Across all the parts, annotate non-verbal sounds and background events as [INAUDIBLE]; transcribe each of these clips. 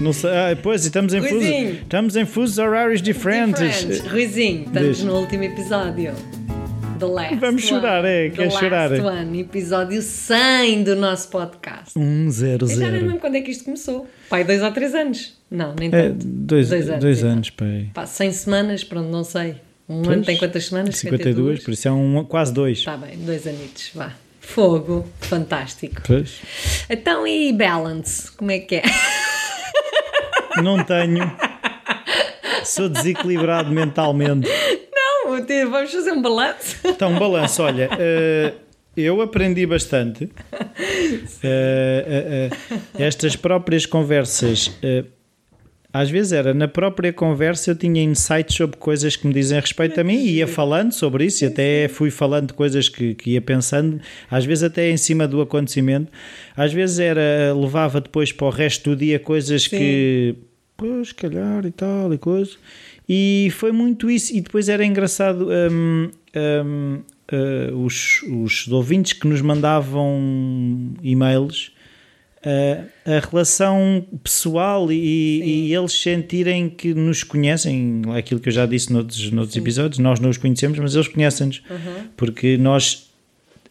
Não sei, ah, pois, estamos em, fuso, estamos em fusos horários diferentes. Diferente. Ruizinho, estamos Diz. no último episódio. The last Vamos chorar, one. é, The quer last chorar? One, episódio 100 do nosso podcast. Um zero Eu já zero. lembro quando é que isto começou. Pai, dois ou três anos? Não, nem É, tanto. dois, Dois dois anos, anos, exato. pai. Pá, 100 semanas, pronto, não sei. Um Pois, ano tem quantas semanas? 52, por isso é um, quase dois. Está bem, dois anitos, vá. Fogo, fantástico. Pois. Então e balance, como é que é? [LAUGHS] Não tenho. Sou desequilibrado mentalmente. Não, vamos fazer um balanço. Então, balanço, olha, eh, eu aprendi bastante. Eh, eh, estas próprias conversas, às vezes era na própria conversa eu tinha insights sobre coisas que me dizem respeito a mim e ia falando sobre isso e até fui falando de coisas que, que ia pensando, às vezes até em cima do acontecimento. Às vezes era, levava depois para o resto do dia coisas que, pois, calhar e tal e coisa. E foi muito isso. E depois era engraçado hum, hum, uh, os, os ouvintes que nos mandavam e-mails. A relação pessoal e, e eles sentirem que nos conhecem, aquilo que eu já disse noutros, noutros episódios, nós não os conhecemos, mas eles conhecem-nos, porque nós,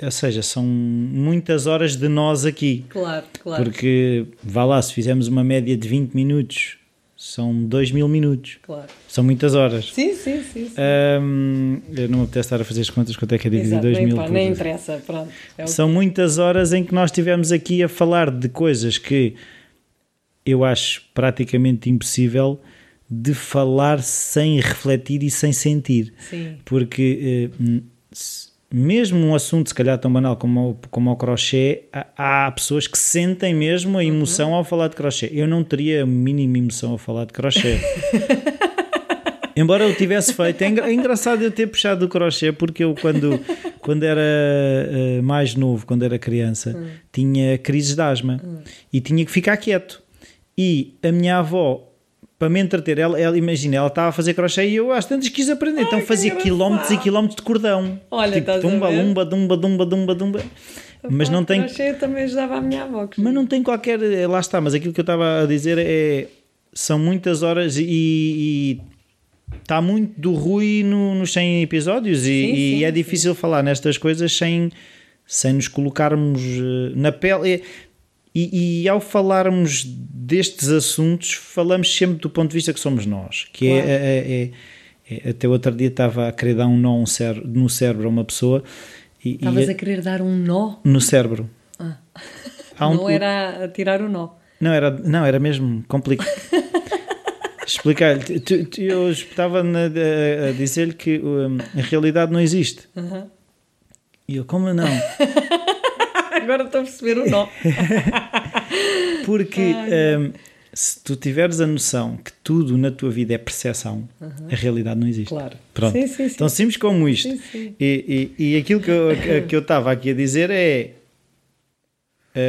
ou seja, são muitas horas de nós aqui, Claro, claro. porque vá lá, se fizermos uma média de 20 minutos, são 2 mil minutos, claro. são muitas horas. Sim, sim, sim. sim. Hum, eu não me apetece estar a fazer as contas quanto é que é dividir Exato, 2 nem, mil pá, nem interessa, pronto. É o que- São muitas horas em que nós estivemos aqui a falar de coisas que eu acho praticamente impossível de falar sem refletir e sem sentir. Sim. Porque se- mesmo um assunto, se calhar tão banal como, o- como o crochê, há, há pessoas que sentem mesmo a emoção ao falar de crochê. Eu não teria a mínima emoção ao falar de crochê. [LAUGHS] Embora eu tivesse feito, é engra- é engraçado eu ter puxado o crochê porque eu quando, quando era eh, mais novo, quando era criança, tinha crises de asma e tinha que ficar quieto. E a minha avó, para me entreter, ela, ela imagina, ela estava a fazer crochê e eu às tantas quis aprender, então que fazia engraçado. quilómetros e quilómetros de cordão. Olha, tipo, tumba, lumba, dumba, dumba, dumba, dumba. Mas não tem, Crochê também ajudava a minha avó. mas não tem qualquer. eh, Lá está, mas aquilo que eu estava a dizer é. São muitas horas e. e está muito do Rui no, nos 100 episódios e, Sim, e sim, é sim. difícil falar nestas coisas sem, sem nos colocarmos eh, na pele. E, e ao falarmos destes assuntos, falamos sempre do ponto de vista que somos nós. Que é- Claro. é, é- é- Até outro dia estava a querer dar um nó um cére- no cérebro a uma pessoa. E, e Estavas a- a querer dar um nó. no cérebro. Há um- não era a tirar o nó. Não, era, não, era mesmo complicado. [LAUGHS] Explicar-lhe. Eu estava na- a, a dizer-lhe que um, a realidade não existe. E eu, como não? [LAUGHS] Agora estou a perceber o nó. [LAUGHS] Porque um, se tu tiveres a noção que tudo na tua vida é percepção, a realidade não existe. Claro. Pronto. Sim, sim, sim. Tão simples como isto. E, e, e aquilo que eu, que eu estava aqui a dizer é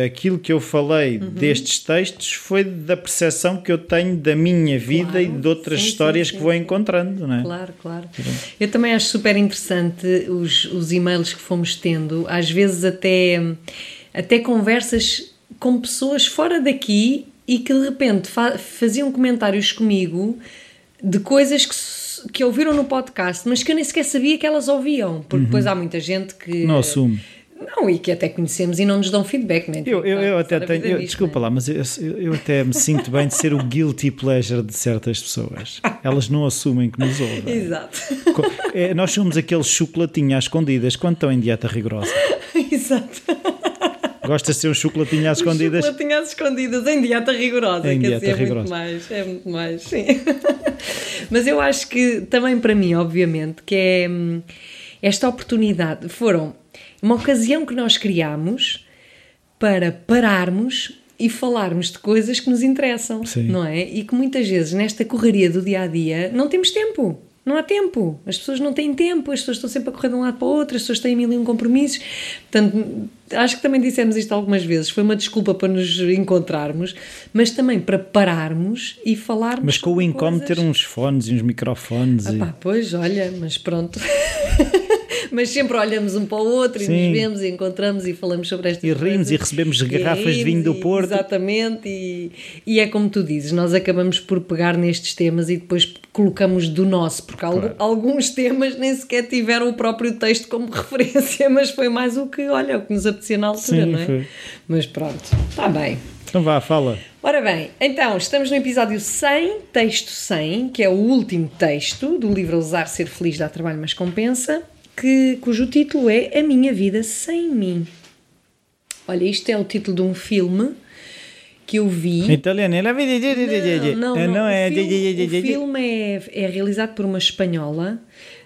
aquilo que eu falei Uhum. destes textos foi da percepção que eu tenho da minha vida Claro. e de outras Sim, sim, histórias sim, que vou sim. encontrando, não é? Claro, claro. Eu também acho super interessante os, os e-mails que fomos tendo, às vezes até, até conversas com pessoas fora daqui e que de repente fa- faziam comentários comigo de coisas que, que ouviram no podcast, mas que eu nem sequer sabia que elas ouviam, porque depois há muita gente que. Não assume. Não, e que até conhecemos e não nos dão feedback, né? Eu, eu, eu Está- até a tenho. eu- nisto, desculpa né? lá, mas eu, eu- até me sinto bem de ser o guilty pleasure de certas pessoas. Elas não assumem que nos ouvem. Exato. É, nós somos aqueles chocolatinho às escondidas quando estão em dieta rigorosa. [LAUGHS] Exato. Gosta de ser um chocolatinho às escondidas? Chocolatinho às escondidas em dieta rigorosa. Em que dieta assim é rigorosa. muito mais. É muito mais, sim. [LAUGHS] Mas eu acho que também para mim, obviamente, que é hum, esta oportunidade. Foram uma ocasião que nós criámos para pararmos e falarmos de coisas que nos interessam, Sim. não é? E que muitas vezes nesta correria do dia a dia não temos tempo. Não há tempo. As pessoas não têm tempo, as pessoas estão sempre a correr de um lado para o outro, as pessoas têm mil e um compromissos. Portanto, acho que também dissemos isto algumas vezes. Foi uma desculpa para nos encontrarmos, mas também para pararmos e falarmos. Mas com o incómodo ter uns fones e uns microfones. Ah e- pá, pois, olha, mas pronto. [LAUGHS] Mas sempre olhamos um para o outro e Sim. nos vemos e encontramos e falamos sobre estas E rimos coisas. e recebemos garrafas de vinho do e- Porto. Exatamente, e, e é como tu dizes, nós acabamos por pegar nestes temas e depois colocamos do nosso, porque Claro. alguns temas nem sequer tiveram o próprio texto como [LAUGHS] referência, mas foi mais o que, olha, o que nos apetecia na altura, Sim, não é? foi. Mas pronto, está bem. Então vá, fala. Ora bem, então estamos no episódio 100, texto 100, que é o último texto do livro Ousar Ser Feliz Dá Trabalho Mas Compensa, que, cujo título é A Minha Vida Sem Mim. Olha, isto é o título de um filme que eu vi. Em italiano, ela Não, não, não, não. é. O filme, o filme é, é realizado por uma espanhola,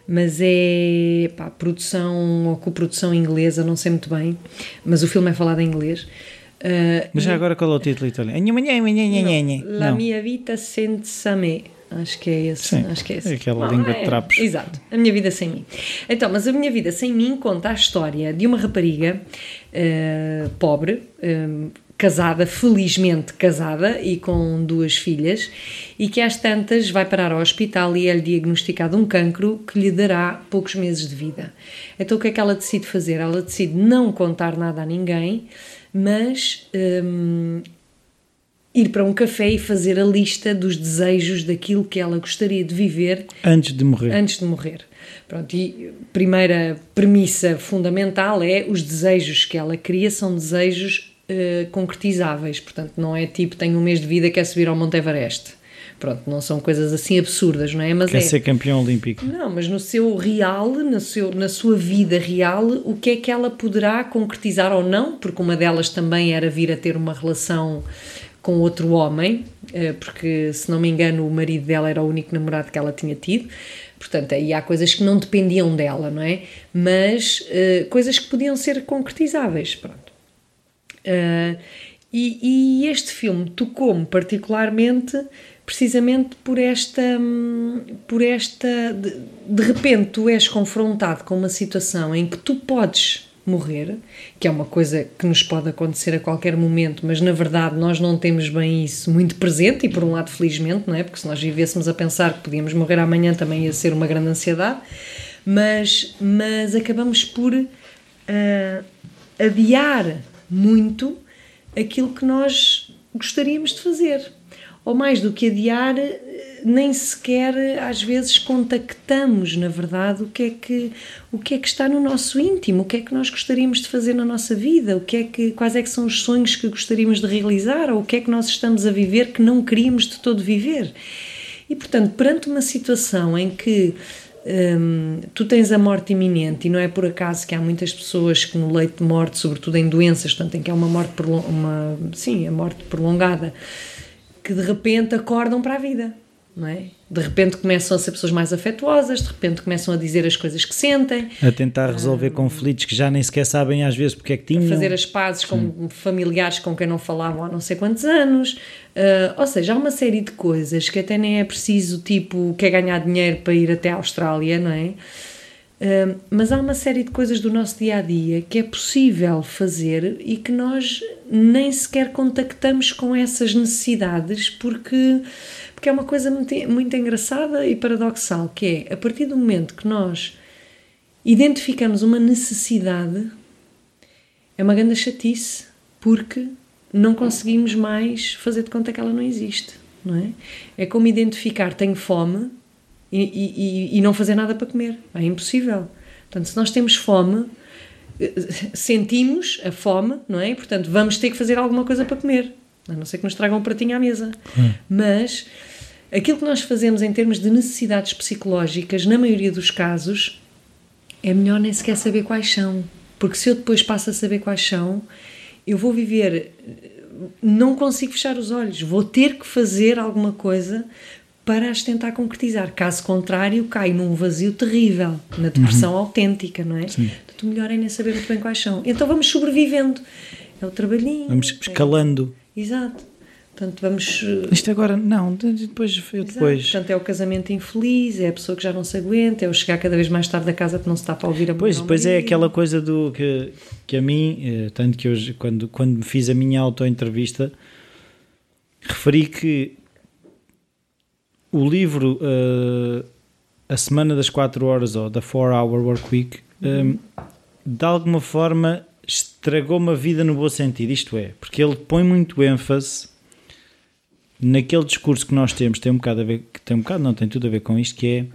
mas é pá, produção ou coprodução inglesa, não sei muito bem, mas o filme é falado em inglês. Ah, Mas já agora qual é o título italiano? La Não. Mia Vita Senza Me. Acho que é esse. Sim, acho que é esse. é aquela língua de trapos. Exato. A Minha Vida Sem Mim. Então, mas A Minha Vida Sem Mim conta a história de uma rapariga eh, pobre, eh, casada, felizmente casada e com duas filhas, e que às tantas vai parar ao hospital e é-lhe diagnosticado um cancro que lhe dará poucos meses de vida. Então, o que é que ela decide fazer? Ela decide não contar nada a ninguém, mas hum, ir para um café e fazer a lista dos desejos daquilo que ela gostaria de viver Antes de morrer. antes de morrer. Pronto, e primeira premissa fundamental é os desejos que ela cria são desejos eh, concretizáveis. Portanto, não é tipo tenho um mês de vida quer subir ao Monte Everest. Pronto, não são coisas assim absurdas, não é? Mas Quer é. ser campeão olímpico. Não, mas no seu real, no seu, na sua vida real, o que é que ela poderá concretizar ou não? Porque uma delas também era vir a ter uma relação com outro homem, eh, porque se não me engano o marido dela era o único namorado que ela tinha tido. Portanto, aí há coisas que não dependiam dela, não é? Mas eh, coisas que podiam ser concretizáveis, pronto. Uh, e, e este filme tocou-me particularmente precisamente por esta hum, por esta de, de repente tu és confrontado com uma situação em que tu podes morrer que é uma coisa que nos pode acontecer a qualquer momento mas na verdade nós não temos bem isso muito presente e por um lado felizmente não é? Porque se nós vivêssemos a pensar que podíamos morrer amanhã também ia ser uma grande ansiedade mas mas acabamos por uh, adiar muito aquilo que nós gostaríamos de fazer. Ou mais do que adiar, nem sequer às vezes contactamos, na verdade, o que é que o que é que está no nosso íntimo, o que é que nós gostaríamos de fazer na nossa vida, o que é que quais é que são os sonhos que gostaríamos de realizar, ou o que é que nós estamos a viver que não queríamos de todo viver. E portanto, perante uma situação em que Hum, tu tens a morte iminente e não é por acaso que há muitas pessoas que no leito de morte, sobretudo em doenças, portanto, em que há uma morte uma sim, a morte prolongada, que de repente acordam para a vida, não é? De repente começam a ser pessoas mais afetuosas, de repente começam a dizer as coisas que sentem, A tentar resolver conflitos que já nem sequer sabem às vezes porque é que tinham. fazer as pazes com familiares com quem não falavam há não sei quantos anos. Uh, ou seja, há uma série de coisas que até nem é preciso, tipo, quer ganhar dinheiro para ir até a Austrália, não é? Mas há uma série de coisas do nosso dia a dia que é possível fazer e que nós nem sequer contactamos com essas necessidades porque, porque é uma coisa muito, muito engraçada e paradoxal, que é a partir do momento que nós identificamos uma necessidade, é uma grande chatice, porque não conseguimos mais fazer de conta que ela não existe, não é? É como identificar tenho fome e, e, e não fazer nada para comer, é impossível. Portanto, se nós temos fome, sentimos a fome, não é? Portanto, vamos ter que fazer alguma coisa para comer, a não ser que nos tragam um pratinho à mesa. Mas aquilo que nós fazemos em termos de necessidades psicológicas, na maioria dos casos, é melhor nem sequer saber quais são. Porque se eu depois passo a saber quais são, eu vou viver, não consigo fechar os olhos, vou ter que fazer alguma coisa para as tentar concretizar. Caso contrário, caio num vazio terrível, na depressão uhum. autêntica, não é? Sim. Portanto, o melhor é nem saber muito bem quais são. Então vamos sobrevivendo. É o trabalhinho. Vamos escalando. É... Exato. Portanto, vamos. Isto agora, não, depois. Eu depois. Exato. Portanto, é o casamento infeliz, é a pessoa que já não se aguenta, é o chegar cada vez mais tarde da casa que não se está para ouvir a Pois, depois é aquela coisa do que, que a mim, tanto que hoje, quando, quando fiz a minha auto-entrevista, referi que o livro uh, A Semana das 4 Horas ou da 4 Hour Work Week hum, de alguma forma estragou-me a vida no bom sentido. Isto é, porque ele põe muito ênfase naquele discurso que nós temos, tem um bocado a ver, que tem um bocado, não tem tudo a ver com isto, que é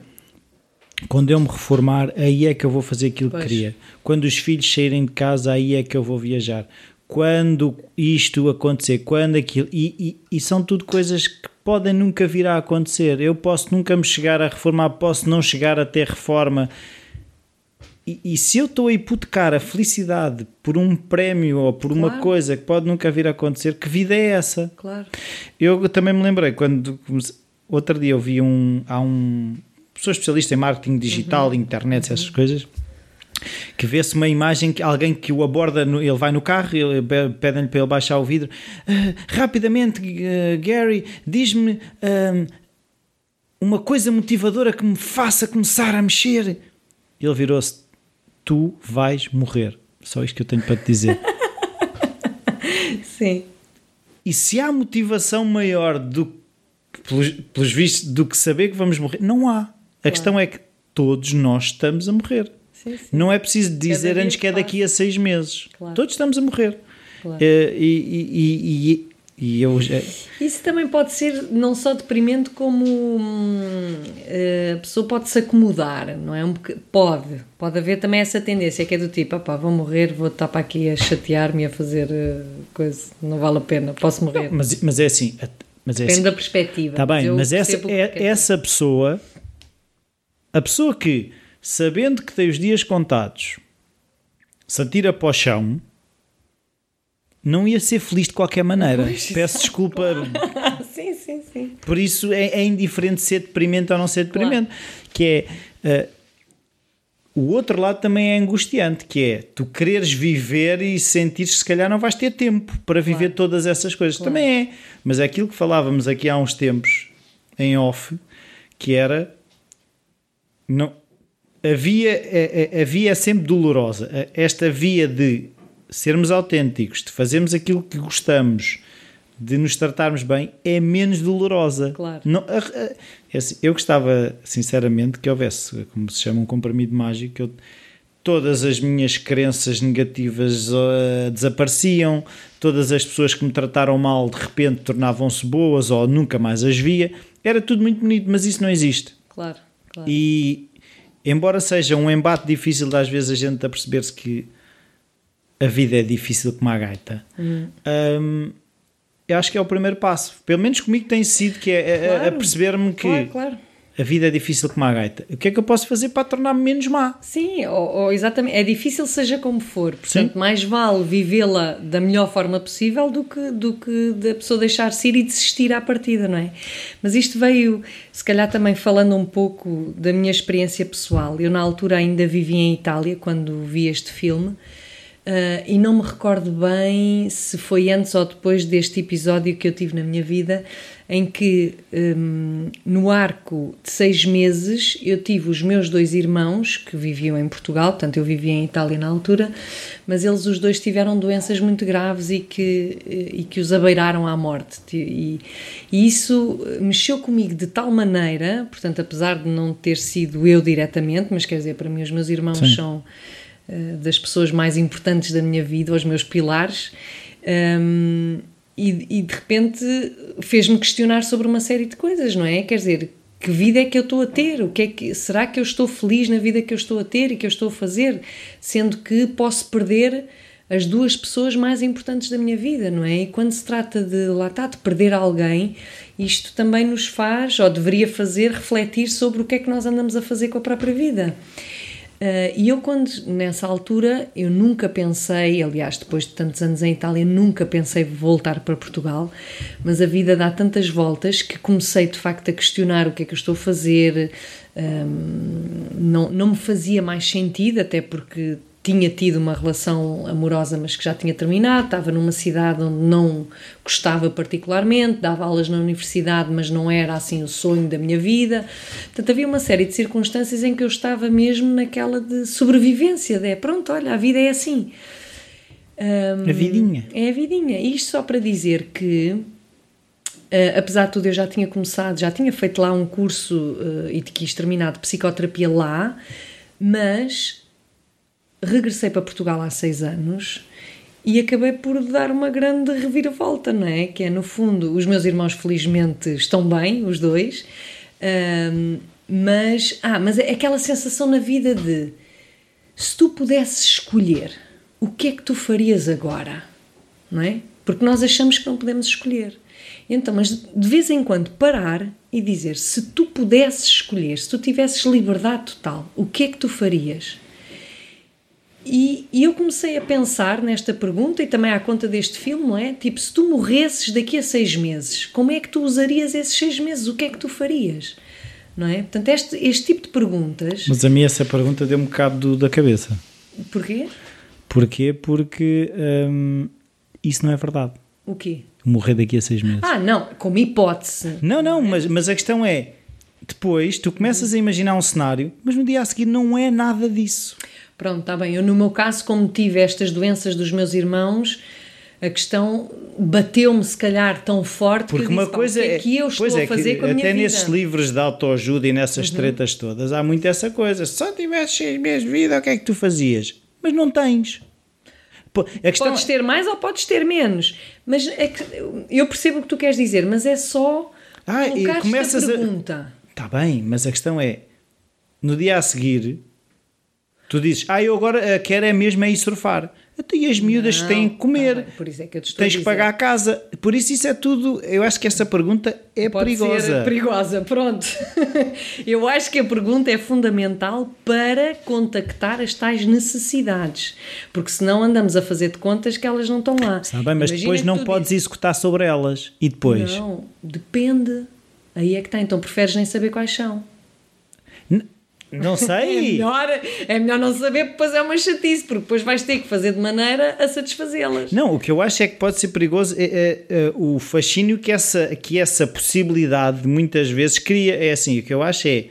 quando eu me reformar, aí é que eu vou fazer aquilo pois. que queria. Quando os filhos saírem de casa, aí é que eu vou viajar. Quando isto acontecer, quando aquilo. E, e, e, são tudo coisas que podem nunca vir a acontecer. Eu posso nunca me chegar a reformar, posso não chegar a ter reforma. E, e se eu estou a hipotecar a felicidade por um prémio ou por uma coisa que pode nunca vir a acontecer, que vida é essa? Claro. Eu também me lembrei quando. Outro dia eu vi um. Há um pessoa especialista em marketing digital, uhum. internet, essas uhum. coisas, que vê-se uma imagem que alguém que o aborda, ele vai no carro, pedem-lhe para ele baixar o vidro. Uh, rapidamente, uh, Gary, diz-me uh, uma coisa motivadora que me faça começar a mexer. Ele virou-se: Tu vais morrer. Só isto que eu tenho para te dizer. [LAUGHS] Sim. E se há motivação maior do pelos, pelos vistos, do que saber que vamos morrer, não há. A questão é que todos nós estamos a morrer. Sim, sim. Não é preciso dizer antes que é daqui a seis meses. Claro. Todos estamos a morrer. Claro. Uh, e, e, e, e, eu já... Isso também pode ser não só deprimente, como hum, eh, a pessoa pode se acomodar, não é? Um pode. Pode haver também essa tendência que é do tipo, pá, vou morrer, vou estar para aqui a chatear-me, a fazer uh, coisa, não vale a pena, posso morrer. Não, mas, mas é assim. Mas é Depende assim. da perspectiva. Está bem, mas, mas essa, é, essa pessoa a pessoa que, sabendo que tem os dias contados, se atira para o chão, não ia ser feliz de qualquer maneira. Pois, Peço desculpa. [LAUGHS] sim, sim, sim. Por isso é, é, indiferente ser deprimente ou não ser deprimente. Claro. Que é. Uh, o outro lado também é angustiante, que é tu quereres viver e sentir se calhar não vais ter tempo para viver claro. todas essas coisas. Claro. Também é. Mas é aquilo que falávamos aqui há uns tempos em off, que era não, a via, a, a, a via é sempre dolorosa. Esta via de sermos autênticos, de fazermos aquilo que gostamos, de nos tratarmos bem, é menos dolorosa. Claro. Não, é assim, eu gostava, sinceramente, que houvesse, como se chama, um comprimido mágico, que eu, todas as minhas crenças negativas uh, desapareciam, todas as pessoas que me trataram mal de repente tornavam-se boas ou nunca mais as via. Era tudo muito bonito, mas isso não existe. Claro. Claro. E embora seja um embate difícil, às vezes a gente a perceber-se que a vida é difícil como a gaita, hum. um, eu acho que é o primeiro passo. Pelo menos comigo tem sido que é claro. a, a perceber-me que claro, claro a vida é difícil como a gaita. O que é que eu posso fazer para tornar-me menos má? Sim, ou, ou, exatamente. É difícil, seja como for. Portanto, Sim. mais vale vivê-la da melhor forma possível do que, do que da pessoa deixar-se ir e desistir à partida, não é? Mas isto veio, se calhar, também falando um pouco da minha experiência pessoal. Eu, na altura, ainda vivia em Itália quando vi este filme. Uh, e não me recordo bem se foi antes ou depois deste episódio que eu tive na minha vida, em que um, no arco de seis meses eu tive os meus dois irmãos que viviam em Portugal, portanto eu vivia em Itália na altura, mas eles os dois tiveram doenças muito graves e que, e que os abeiraram à morte. E, e isso mexeu comigo de tal maneira, portanto, apesar de não ter sido eu diretamente, mas quer dizer, para mim os meus irmãos Sim. são uh, das pessoas mais importantes da minha vida, os meus pilares. Um, e, e de repente fez-me questionar sobre uma série de coisas, não é? Quer dizer, que vida é que eu estou a ter? O que é que será que eu estou feliz na vida que eu estou a ter e que eu estou a fazer, sendo que posso perder as duas pessoas mais importantes da minha vida, não é? E quando se trata de lá está, de perder alguém, isto também nos faz ou deveria fazer refletir sobre o que é que nós andamos a fazer com a própria vida. Uh, e eu quando, nessa altura, eu nunca pensei, aliás, depois de tantos anos em Itália, nunca pensei voltar para Portugal, mas a vida dá tantas voltas que comecei de facto a questionar o que é que eu estou a fazer, um, não, não me fazia mais sentido, até porque tinha tido uma relação amorosa, mas que já tinha terminado, estava numa cidade onde não gostava particularmente, dava aulas na universidade, mas não era assim o sonho da minha vida. Portanto, havia uma série de circunstâncias em que eu estava mesmo naquela de sobrevivência, de pronto, olha, a vida é assim. Um, a vidinha. É a vidinha. Isto só para dizer que Uh, apesar de tudo, eu já tinha começado, já tinha feito lá um curso uh, e de quis terminar de psicoterapia lá, mas regressei para Portugal há seis anos e acabei por dar uma grande reviravolta, não é? Que é, no fundo, os meus irmãos felizmente estão bem, os dois, um, mas, ah, mas é aquela sensação na vida de se tu pudesses escolher, o que é que tu farias agora? Não é? Porque nós achamos que não podemos escolher. Então, mas de vez em quando parar e dizer: se tu pudesses escolher, se tu tivesses liberdade total, o que é que tu farias? E, e, eu comecei a pensar nesta pergunta e também à conta deste filme, não é? Tipo, se tu morresses daqui a seis meses, como é que tu usarias esses seis meses? O que é que tu farias? Não é? Portanto, este, este tipo de perguntas. Mas a mim essa pergunta deu um bocado da cabeça. Porquê? Porquê? Porque hum, isso não é verdade. O quê? Morrer daqui a seis meses. Ah, não, como hipótese. Não, não, mas, mas a questão é: depois tu começas a imaginar um cenário, mas no dia a seguir não é nada disso. Pronto, está bem. Eu, no meu caso, como tive estas doenças dos meus irmãos, a questão bateu-me, se calhar, tão forte Porque que eu uma disse, coisa é que eu estou é, a fazer com a minha até vida? nesses livros de autoajuda e nessas Uhum. tretas todas há muito essa coisa. Se só tivesse seis meses de vida, o que é que tu fazias? Mas não tens. A questão Podes ter mais ou podes ter menos. Mas é que, eu percebo o que tu queres dizer, mas é só Ah, e começas a- pergunta. Está bem, mas a questão é: no dia a seguir, tu dizes, ah, eu agora quero é mesmo é ir surfar. Até e as miúdas Não, têm que comer. tá bem, por isso é que eu te Tens que pagar a casa. Por isso, isso é tudo. Eu acho que essa pergunta é Pode perigosa. ser perigosa, pronto. [LAUGHS] Eu acho que a pergunta é fundamental para contactar as tais necessidades, porque senão andamos a fazer de contas que elas não estão lá. Está bem, mas Imagina depois não podes dizes, executar sobre elas. E depois? Não, depende. Aí é que está, então preferes nem saber quais são. Não [LAUGHS] É sei. melhor, é melhor não saber, porque depois é uma chatice, porque depois vais ter que fazer de maneira a satisfazê-las. Não, o que eu acho é que pode ser perigoso é, é, é, o fascínio que essa, que essa possibilidade muitas vezes cria. É assim, o que eu acho é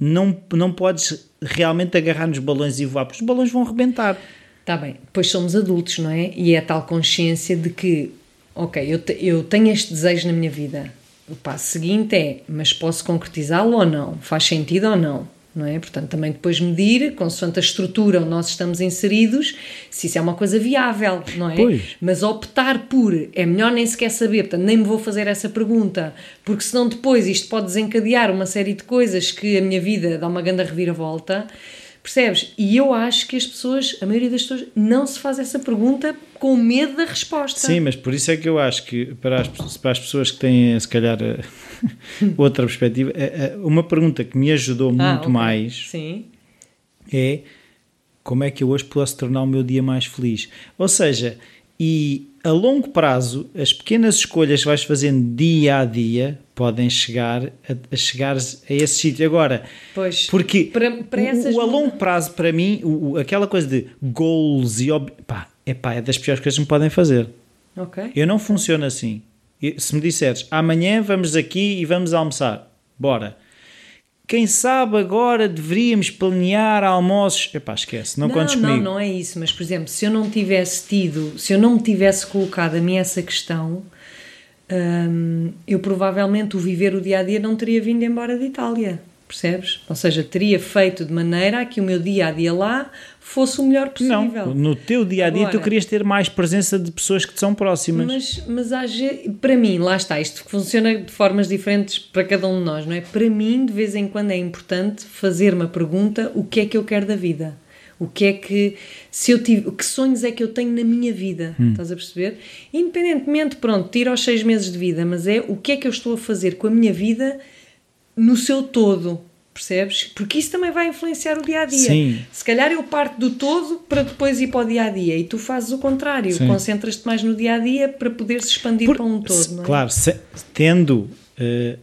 não, não podes realmente agarrar nos balões e voar, porque os balões vão rebentar. Está bem, depois somos adultos, não é? E é a tal consciência de que, ok, eu, te- eu tenho este desejo na minha vida. O passo seguinte é, mas posso concretizá-lo ou não? Faz sentido ou não? Não é? Portanto, também depois medir, consoante a estrutura onde nós estamos inseridos, se isso é uma coisa viável, não é? Pois. Mas optar por é melhor nem sequer saber, portanto, nem me vou fazer essa pergunta, porque senão depois isto pode desencadear uma série de coisas que a minha vida dá uma grande reviravolta. Percebes? E eu acho que as pessoas, a maioria das pessoas, não se faz essa pergunta com medo da resposta. Sim, mas por isso é que eu acho que para as, para as pessoas que têm, se calhar, eh, [LAUGHS] outra perspectiva, uma pergunta que me ajudou Ah, muito ok. mais Sim. é como é que eu hoje posso tornar o meu dia mais feliz. Ou seja, e a longo prazo, as pequenas escolhas que vais fazendo dia a dia podem chegar a, a chegar a esse sítio. Agora, Pois, porque para- para o- o, a longo prazo, para mim, o, o- aquela coisa de goals e ob... pá, é pá, é das piores coisas que me podem fazer. Ok. Eu não funciono assim. Se me disseres amanhã vamos aqui e vamos almoçar, bora. Quem sabe agora deveríamos planear almoços. Epá, esquece, não, não, contes não, comigo. não é isso, mas por exemplo, se eu não tivesse tido, se eu não me tivesse colocado a mim essa questão, hum, eu provavelmente o viver o dia a dia não teria vindo embora de Itália, percebes? Ou seja, teria feito de maneira a que o meu dia a dia lá fosse o melhor possível. Não, no teu dia a dia tu Agora- querias ter mais presença de pessoas que te são próximas. Mas, mas há para mim, lá está, isto funciona de formas diferentes para cada um de nós, não é? Para mim, de vez em quando é importante fazer uma pergunta: o que é que eu quero da vida? O que é que se eu tive, que sonhos é que eu tenho na minha vida? Estás a perceber? Independentemente, pronto, tiro aos seis meses de vida, mas é o que é que eu estou a fazer com a minha vida no seu todo, percebes? Porque isso também vai influenciar o dia a dia. Sim. Se calhar eu parto do todo para depois ir para o dia a dia e tu fazes o contrário, concentras-te mais no dia a dia para poder se expandir Por- para um todo, se- é? Claro, se- tendo, eh,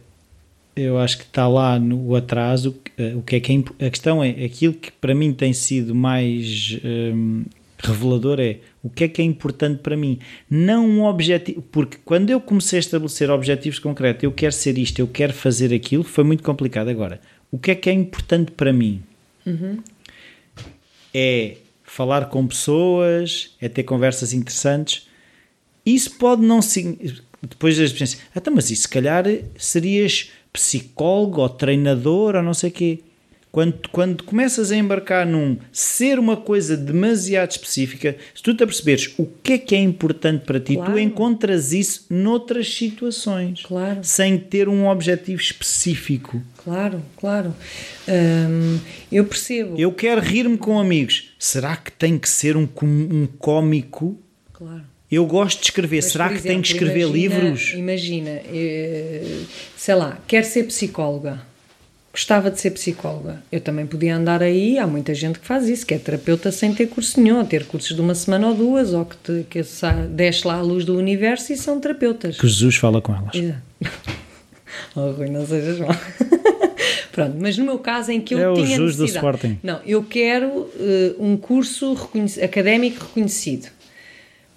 eu acho que está lá no atraso, eh, o que é que é a questão é, aquilo que para mim tem sido mais ehm, revelador é o que é que é importante para mim, não um objetivo, porque quando eu comecei a estabelecer objetivos concretos, eu quero ser isto, eu quero fazer aquilo, foi muito complicado. Agora, o que é que é importante para mim? É falar com pessoas, é ter conversas interessantes. Isso pode não significar. Depois das pensam, então, mas isso se calhar serias psicólogo ou treinador ou não sei o quê. Quando, quando começas a embarcar num ser uma coisa demasiado específica, se tu te aperceberes o que é que é importante para ti, Claro. tu encontras isso noutras situações. Claro. Sem ter um objetivo específico. Claro, claro. Hum, eu percebo. Eu quero rir-me com amigos. Será que tem que ser um, um cómico? Claro. Eu gosto de escrever. Mas, Será por que tenho que exemplo, escrever imagina- livros? Imagina, eh, sei lá, quer ser psicóloga. Gostava de ser psicóloga. Eu também podia andar aí, há muita gente que faz isso, que é terapeuta sem ter curso nenhum, ter cursos de uma semana ou duas, ou que, te, que desce lá a luz do universo e são terapeutas. Que Jesus fala com elas. Exato. [LAUGHS] Oh, Rui, não sejas mal. [LAUGHS] Pronto, mas no meu caso em que eu É o tinha Jus do necessidade. Sporting. Não, eu quero eh, um curso reconhec- académico reconhecido.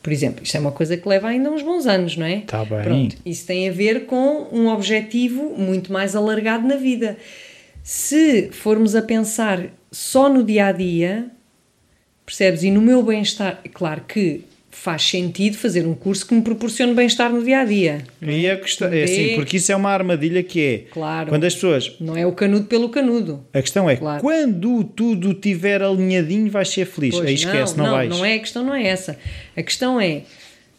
Por exemplo, isto é uma coisa que leva ainda uns bons anos, não é? Tá bem. Pronto, isso tem a ver com um objetivo muito mais alargado na vida. Se formos a pensar só no dia a dia, percebes? E no meu bem-estar, claro que faz sentido fazer um curso que me proporcione bem-estar no dia a dia. E a questão, é assim, porque isso é uma armadilha que é Claro. quando as pessoas. Não é o canudo pelo canudo. A questão é Claro. quando tudo tiver alinhadinho, vais ser feliz. Pois, Aí esquece, não, não, vais. não é a questão, não é essa. A questão é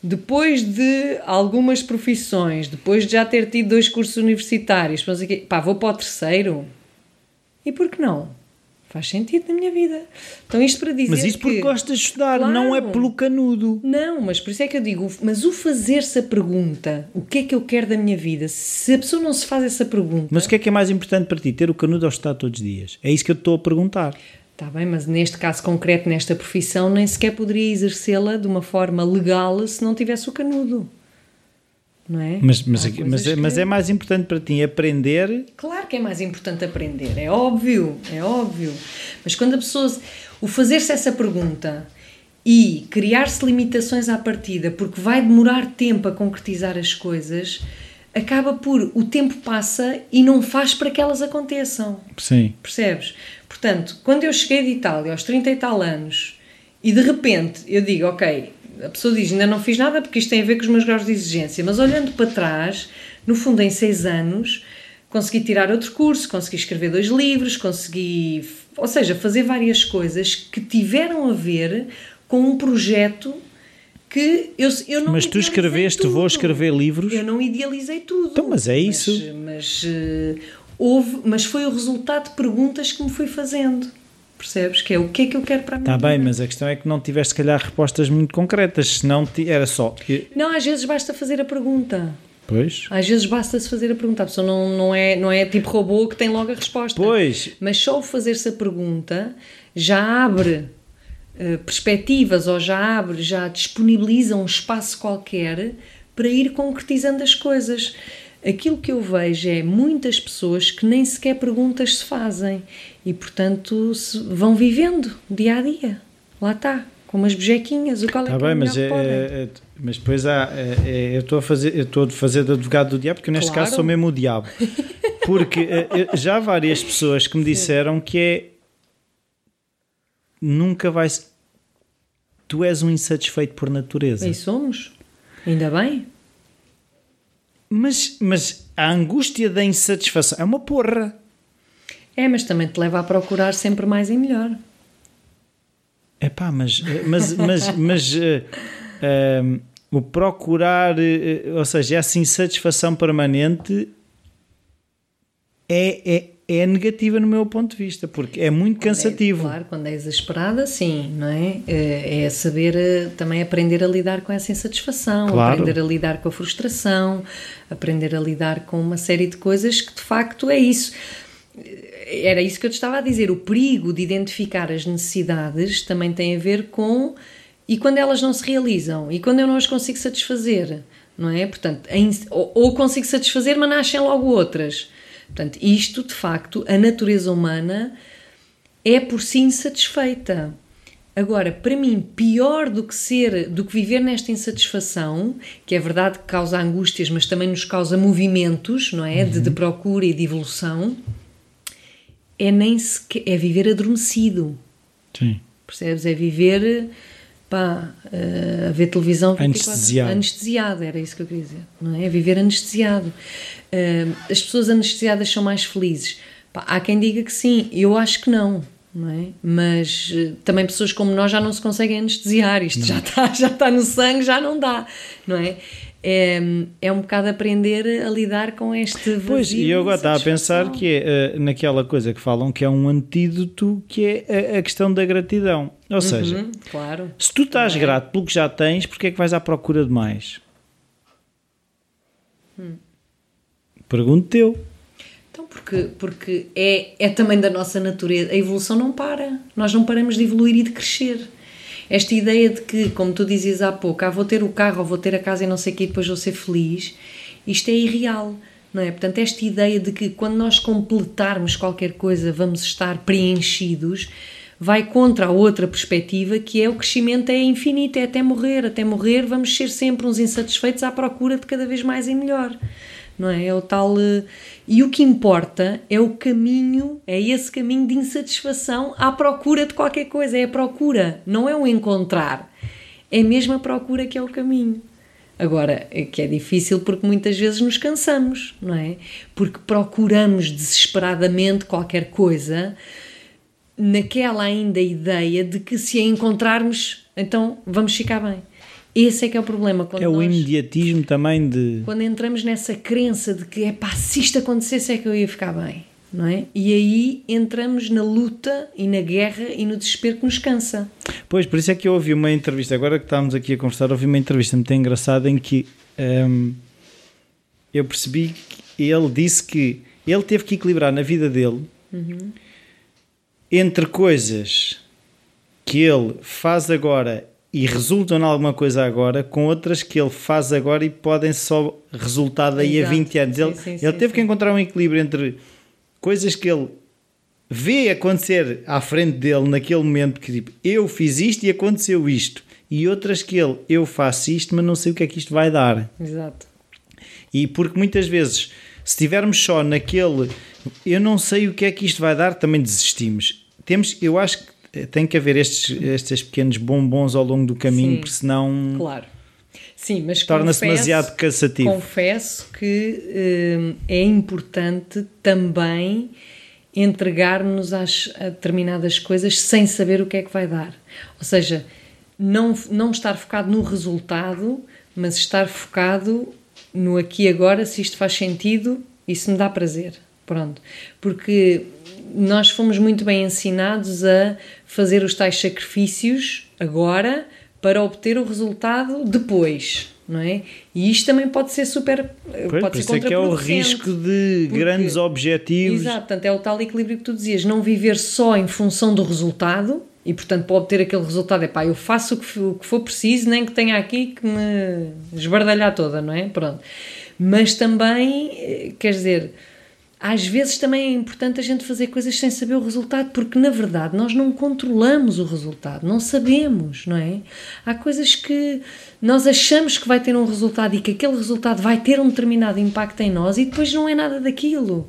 depois de algumas profissões, depois de já ter tido dois cursos universitários, mas aqui, pá, vou para o terceiro. E por que não? Faz sentido na minha vida. Então isto para dizer Mas isso porque que- gostas de estudar, Claro. não é pelo canudo. Não, mas por isso é que eu digo, mas o fazer-se a pergunta, o que é que eu quero da minha vida, se a pessoa não se faz essa pergunta, Mas o que é que é mais importante para ti? Ter o canudo ou estudar todos os dias? É isso que eu te estou a perguntar. Está bem, mas neste caso concreto, nesta profissão, nem sequer poderia exercê-la de uma forma legal se não tivesse o canudo. Não é? Mas, mas, mas, é, que- mas é mais importante para ti aprender. Claro que é mais importante aprender, é óbvio, é óbvio. Mas quando a pessoa. O fazer-se essa pergunta e criar-se limitações à partida, porque vai demorar tempo a concretizar as coisas, acaba por. O tempo passa e não faz para que elas aconteçam. Sim. Percebes? Portanto, quando eu cheguei de Itália aos 30 e tal anos e de repente eu digo, ok, a pessoa diz ainda não fiz nada porque isto tem a ver com os meus graus de exigência, mas olhando para trás, no fundo, em seis anos, consegui tirar outro curso, consegui escrever dois livros, consegui, ou seja, fazer várias coisas que tiveram a ver com um projeto que eu, eu não Mas tu escreveste, vou tudo. escrever livros. Eu não idealizei tudo. Então, mas é isso. Mas, mas, eh, houve, mas foi o resultado de perguntas que me fui fazendo. Percebes? Que é o que é que eu quero para a minha Está bem, vida. mas a questão é que não tiveste, se calhar, respostas muito concretas. Senão era só. Não, às vezes basta fazer a pergunta. Pois. Às vezes basta-se fazer a pergunta. A pessoa não, não, é, não é tipo robô que tem logo a resposta. Pois. Mas só o fazer-se a pergunta já abre eh, perspectivas ou já abre, já disponibiliza um espaço qualquer para ir concretizando as coisas. Aquilo que eu vejo é muitas pessoas que nem sequer perguntas se fazem e, portanto, se vão vivendo dia a dia. Lá está, com umas bejequinhas, o qual é Está que é bem, mas, é, é- é- mas depois há. é- é- eu estou a fazer, eu estou a fazer de advogado do diabo, porque neste Claro. caso sou mesmo o diabo. [LAUGHS] Porque é, é, já há várias pessoas que me disseram que é. Nunca vais. Tu és um insatisfeito por natureza. Aí somos. Ainda bem. Mas, mas a angústia da insatisfação é uma porra. É, mas também te leva a procurar sempre mais e melhor. É pá, mas, mas, mas, mas ehm, o procurar, eh, ou seja, essa insatisfação permanente é, é, é negativa no meu ponto de vista, porque é muito cansativo. É, claro, quando é exasperada, sim, não é? É é saber eh, também aprender a lidar com essa insatisfação, Claro. aprender a lidar com a frustração, aprender a lidar com uma série de coisas que de facto é isso. Era isso que eu te estava a dizer. O perigo de identificar as necessidades também tem a ver com. E quando elas não se realizam? E quando eu não as consigo satisfazer? Não é? Portanto, ou, ou consigo satisfazer, mas nascem logo outras. Portanto, isto, de facto, a natureza humana é por si insatisfeita. Agora, para mim, pior do que ser, do que viver nesta insatisfação, que é verdade que causa angústias, mas também nos causa movimentos, não é, de, de procura e de evolução, é nem sequer, é viver adormecido, Sim. percebes? É viver, pá, eh, a ver televisão 24 Anestesiado. anestesiado, era isso que eu queria dizer, não é? Viver anestesiado. Eh, as pessoas anestesiadas são mais felizes. Pá, há quem diga que sim, eu acho que não. Não é? Mas eh, também pessoas como nós já não se conseguem anestesiar, isto já está, [LAUGHS] já está no sangue, já não dá, não é? É, é um bocado aprender a lidar com este vazio Pois, e eu agora estava a pensar que é uh, naquela coisa que falam que é um antídoto que é a, a questão da gratidão. Ou seja, Uhum, claro. se tu estás Também. grato pelo que já tens, porque é que vais à procura de mais? Hum. Pergunto teu. Então, porque, porque é, é também da nossa natureza. A evolução não para. Nós não paramos de evoluir e de crescer. Esta ideia de que, como tu dizias há pouco, ah, vou ter o carro ou vou ter a casa e não sei o quê, depois vou ser feliz, isto é irreal. Não é? Portanto, esta ideia de que quando nós completarmos qualquer coisa vamos estar preenchidos vai contra a outra perspectiva que é o crescimento é infinito, é até morrer. Até morrer vamos ser sempre uns insatisfeitos à procura de cada vez mais e melhor não é? É o tal. eh, E o que importa é o caminho, é esse caminho de insatisfação à procura de qualquer coisa. É a procura, não é o encontrar. É mesmo a procura que é o caminho. Agora, é que é difícil porque muitas vezes nos cansamos, não é? Porque procuramos desesperadamente qualquer coisa naquela ainda ideia de que se a encontrarmos, então vamos ficar bem. Esse é que é o problema. Quando É o nós- imediatismo também de. quando entramos nessa crença de que é pá, se isto acontecesse é que eu ia ficar bem, não é? E aí entramos na luta e na guerra e no desespero que nos cansa. Pois, por isso é que eu ouvi uma entrevista, agora que estávamos aqui a conversar, ouvi uma entrevista muito engraçada em que hum, eu percebi que ele disse que ele teve que equilibrar na vida dele entre coisas que ele faz agora e resultam em alguma coisa agora, com outras que ele faz agora e podem só resultar daí Exato. a 20 anos. Sim, Ele, sim, ele sim, teve que encontrar um equilíbrio entre coisas que ele vê acontecer à frente dele naquele momento que tipo, eu fiz isto e aconteceu isto. E outras que ele, eu faço isto, mas não sei o que é que isto vai dar. Exato. E porque muitas vezes, se estivermos só naquele, eu não sei o que é que isto vai dar, também desistimos. Temos, eu acho que tem que haver estes, estes pequenos bombons ao longo do caminho, Sim. porque senão Claro. Sim, mas torna-se demasiado cansativo. Confesso que hum, é importante também entregar-nos às- a determinadas coisas sem saber o que é que vai dar. Ou seja, não, não estar focado no resultado, mas estar focado no aqui e agora, se isto faz sentido e se me dá prazer. Pronto. Porque nós fomos muito bem ensinados a fazer os tais sacrifícios agora para obter o resultado depois, não é? E isto também pode ser super. Pois, pode ser é que é o risco de Porque- grandes objetivos. Exato, portanto é o tal equilíbrio que tu dizias, não viver só em função do resultado e portanto para obter aquele resultado é pá, eu faço o que, o que for preciso, nem que tenha aqui que me esbardalhar toda, não é? Pronto. Mas também, eh, quer dizer, às vezes também é importante a gente fazer coisas sem saber o resultado, porque na verdade nós não controlamos o resultado, não sabemos, não é? Há coisas que nós achamos que vai ter um resultado e que aquele resultado vai ter um determinado impacto em nós e depois não é nada daquilo.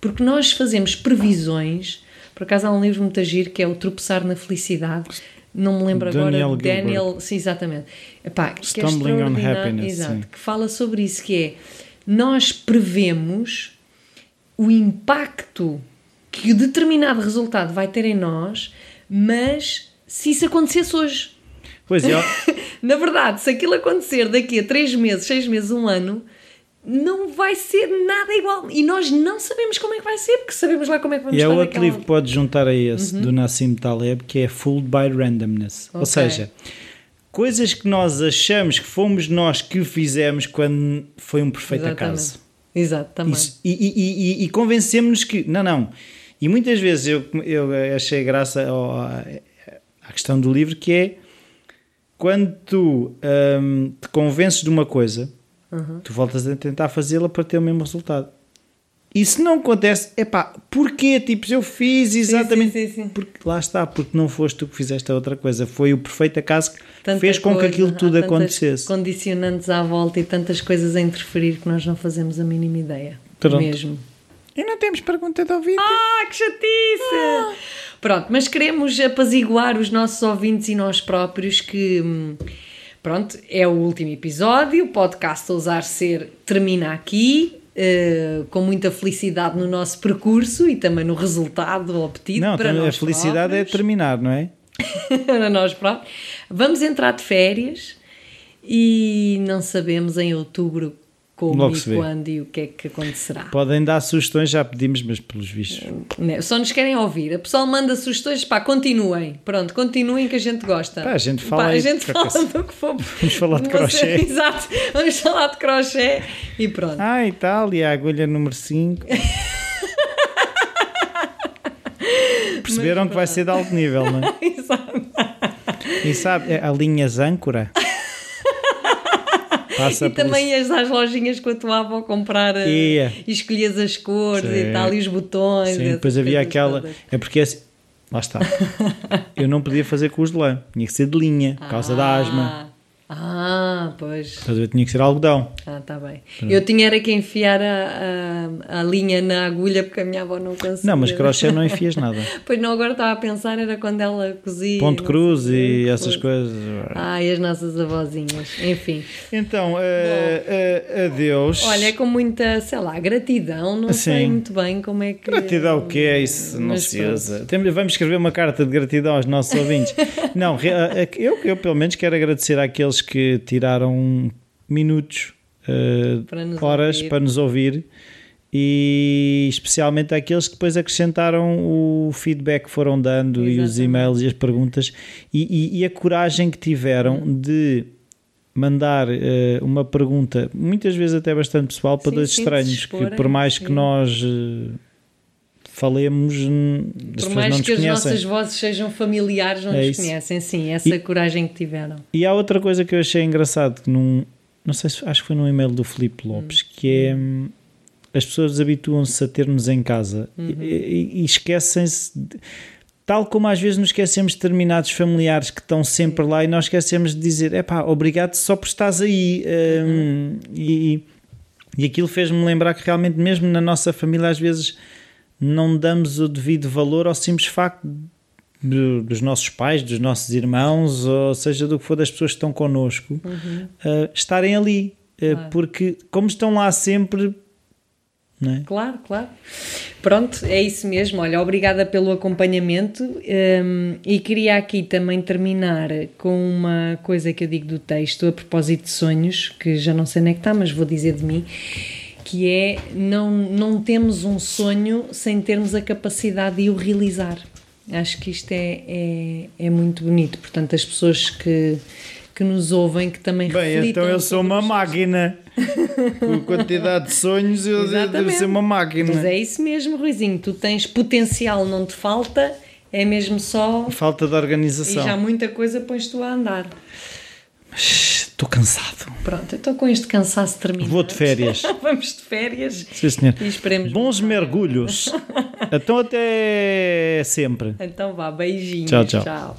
Porque nós fazemos previsões. Por acaso há um livro muito agir que é O Tropeçar na Felicidade. Não me lembro Daniel agora. Gilbert. Daniel, sim, exatamente. Epá, que é Stumbling on. Happiness, Exato, sim. que fala sobre isso, que é nós prevemos o impacto que determinado resultado vai ter em nós, mas se isso acontecesse hoje. Pois é, [LAUGHS] Na verdade, se aquilo acontecer daqui a três meses, seis meses, um ano, não vai ser nada igual. E nós não sabemos como é que vai ser, porque sabemos lá como é que vamos e é outro naquela- livro que pode juntar a esse do Nassim Taleb que é Fooled by Randomness. Ou Ok. seja, coisas que nós achamos que fomos nós que fizemos quando foi um perfeito Exatamente. acaso. Exato, também. Isso, e e, e, e convencemos-nos que. Não, não. E muitas vezes eu, eu achei graça ao- à, questão do livro que é quando tu hum, te convences de uma coisa, Uhum. tu voltas a tentar fazê-la para ter o mesmo resultado. E se não acontece, é pá, porquê? Tipo, eu fiz exatamente. sim, sim, sim. Porque lá está, porque não foste tu que fizeste a outra coisa, foi o perfeito acaso que Tanta fez com que coisa, aquilo há tudo acontecesse. condicionantes à volta e tantas coisas a interferir que nós não fazemos a mínima ideia. Pronto. Mesmo. E não temos pergunta de ouvir. Ah, que chatice! Pronto, mas queremos apaziguar os nossos ouvintes e nós próprios que, hum, pronto, é o último episódio, o podcast Ousar Ser termina aqui. Eh, com muita felicidade no nosso percurso e também no resultado obtido Não, para nós a felicidade é próprios. terminar, não é? [LAUGHS] para nós próprios. Vamos entrar de férias e não sabemos em outubro como Logo e quando e o que é que acontecerá. Podem dar sugestões, já pedimos, mas pelos vistos. Né, Só nos querem ouvir. A pessoa manda sugestões, pá, continuem. Pronto, continuem que a gente gosta. Pá, a gente fala Pá, a gente fala do que for. Vamos falar de crochê. [LAUGHS] Exato, vamos falar de crochê e pronto. Ah, e tal, e a agulha número 5. [LAUGHS] Perceberam que vai ser de alto nível, não é? [LAUGHS] Exato. E sabe, é a linhas âncora. Passa E também ias às lojinhas com a tua avó comprar Ia. e escolhias as cores Sim. e tal, e os botões. Sim, depois havia coisas aquela. todas. É porque assim. Lá está. [LAUGHS] Eu não podia fazer com os de lã. Tinha que ser de linha, por causa da asma. Ah, pois. Estás a ver? Tinha que ser algodão. Ah, tá bem. Eu tinha era que enfiar a, a, a linha na agulha porque a minha avó não conseguia. Não, mas crochê não enfias [LAUGHS] nada. Pois não, agora estava a pensar, era quando ela cozia. Ponto cruz sei e essas coisas. Ai, as nossas avózinhas. Enfim. Então, eh, eh, adeus. Olha, é com muita, sei lá, gratidão. Não sei Sim. muito bem como é que. Gratidão o que é isso? Não se pronto. usa. Vamos escrever uma carta de gratidão aos nossos ouvintes. [LAUGHS] Não, eh, eu, eu pelo menos quero agradecer àqueles que tiraram minutos, eh, Para horas ouvir. para nos ouvir e especialmente àqueles que depois acrescentaram o feedback que foram dando e os Exatamente. e-mails e as perguntas e, e- e a coragem que tiveram de mandar eh, uma pergunta, muitas vezes até bastante pessoal, para Sim, dois sim, estranhos, que por mais que sim. nós eh, falemos, hum, as Por mais não que as nossas vozes sejam familiares, não É nos isso. conhecem. Sim, essa coragem que tiveram. E há outra coisa que eu achei engraçado, que num, não sei se acho que foi num e-mail do Filipe Lopes, que é hum, as pessoas habituam-se a ter-nos em casa e, e- e esquecem-se, tal como às vezes nos esquecemos de determinados familiares que estão sempre lá e nós esquecemos de dizer, é pá, obrigado só por estás aí. hum, e, e aquilo fez-me lembrar que realmente mesmo na nossa família às vezes não damos o devido valor ao simples facto do- dos nossos pais, dos nossos irmãos, ou seja, do que for das pessoas que estão connosco, uh, estarem ali. Uh, Porque, como estão lá sempre, é? Claro, claro. Pronto, é isso mesmo. Olha, obrigada pelo acompanhamento hum, e queria aqui também terminar com uma coisa que eu digo do texto a propósito de sonhos, que já não sei onde é que está, mas vou dizer de mim, que é não, não temos um sonho sem termos a capacidade de o realizar. Acho que isto é, é, é muito bonito. Portanto, as pessoas que, que nos ouvem, que também Bem, reflitam então eu sou uma máquina. Com a quantidade de sonhos, eu devo ser uma máquina. Mas é isso mesmo, Ruizinho. Tu tens potencial, não te falta, é mesmo só. Falta de E organização. já muita coisa pões tu a andar. Estou cansado. Pronto, estou com este cansaço terminado. Vou de férias. [LAUGHS] Vamos de férias. Sim, senhor. E esperemos. Bons mergulhos. [LAUGHS] então, até sempre. Então, vá. Beijinhos. Tchau, tchau. tchau.